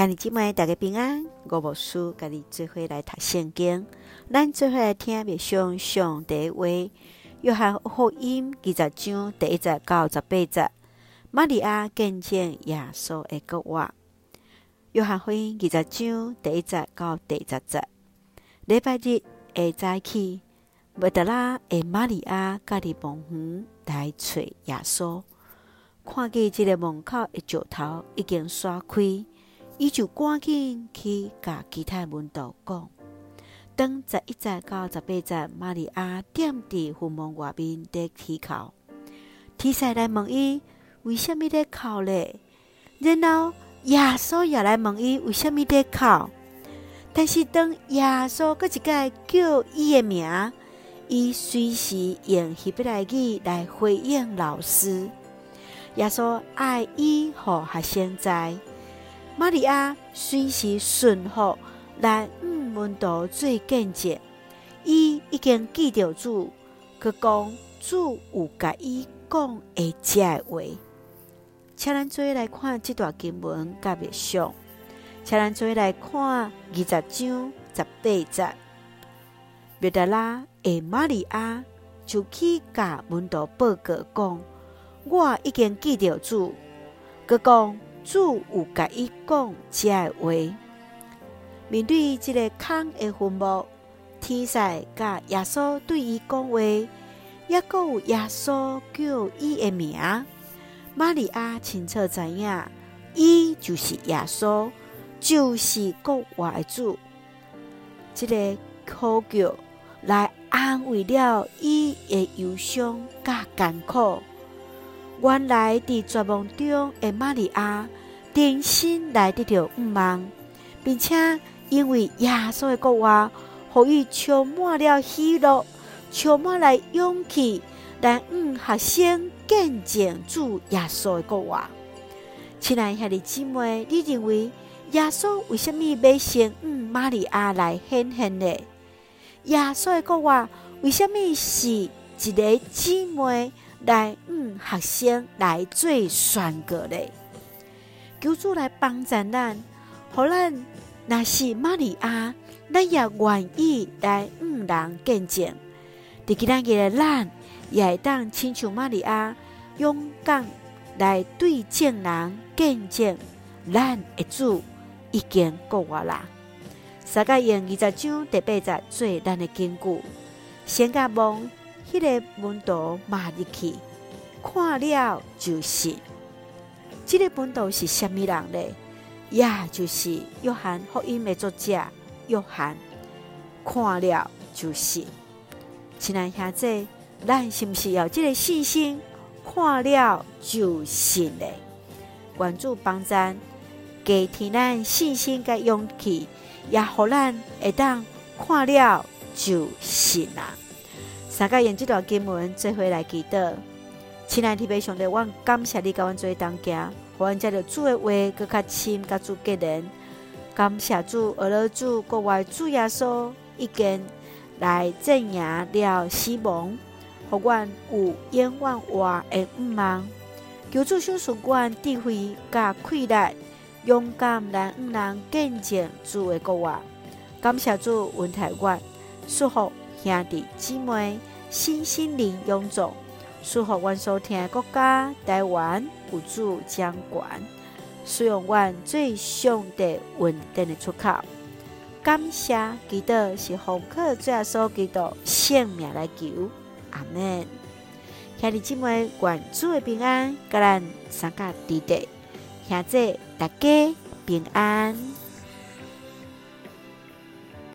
兄弟姊妹，大家平安。我无事，甲你做伙来读圣经。咱做伙来听默想上帝话。约翰福音二十章第一节到十八节。玛利亚见证耶稣的国话。约翰福音二十章第一节到第十节。礼拜日下早起，麦德拉的玛利亚家己门园来找耶稣，看见这个门口的石头已经刷开。伊就赶紧去甲其他门徒讲，当十一节到十八节，玛利亚踮伫坟墓外面在啼哭，天使来问伊为什么在哭咧？然后耶稣也来问伊为什么在哭。但是当耶稣搁一个叫伊的名，伊随时用希伯来语来回应老师。耶稣爱伊，互学生知。玛利亚随时顺服来五门徒做见证，伊已经记着主，佮讲主有甲伊讲的这话。请咱做来看这段经文，甲默想。请咱做来看二十章十八节。麦达拉的玛利亚就去甲门徒报告讲：我已经记着主，佮讲。主有甲伊讲这话，面对这个空的坟墓，天使甲耶稣对伊讲话，也阁有耶稣叫伊的名。玛利亚清楚知影，伊就是耶稣，就是国外的主。这个呼叫来安慰了伊的忧伤甲艰苦。原来伫绝望中的玛利亚，重新来得到盼望，并且因为耶稣的国话，予伊充满了喜乐，充满了勇气，来向学生见证主耶稣的国话。亲爱兄弟姊妹，你认为耶稣为什么要先向玛利亚来显现呢？耶稣的国话为什么是一个姊妹？来，嗯，学生来做宣告嘞，求主来帮助咱，互咱若是玛利亚，咱也愿意来嗯人见证。伫今仔日咱，也会当亲像玛利亚，勇敢来对证人见证，咱的主已经国话啦。三甲用二十章第八节做咱的根据，先甲望。迄个门徒马入去，看了就是。这个门徒是虾米人呢？也就是约翰福音的作者约翰。看了就是。亲爱兄弟，咱是不是要这个信心？看了就信呢？关注帮咱，加提咱信心甲勇气，也互咱会当看了就信啊！大家用这段经文做伙来祈祷，亲爱的弟兄姊妹，我感谢你，甲阮做同行，互阮接着主的话，搁较深，甲主结连。感谢主，俄罗主国外主耶稣已经来镇压了死亡，互阮有永远活的盼望。求主赏赐阮智慧甲气力，勇敢来向人见证主的国话。感谢主，恩待阮，祝福兄弟姊妹。新心灵臃肿，祝福阮所听的国家台湾有主掌管，使用阮最上帝稳定的出口。感谢基督是红客最后所基督性命来求，阿门。兄弟姊妹，愿主的平安，甲咱三甲弟弟，兄弟大家平安。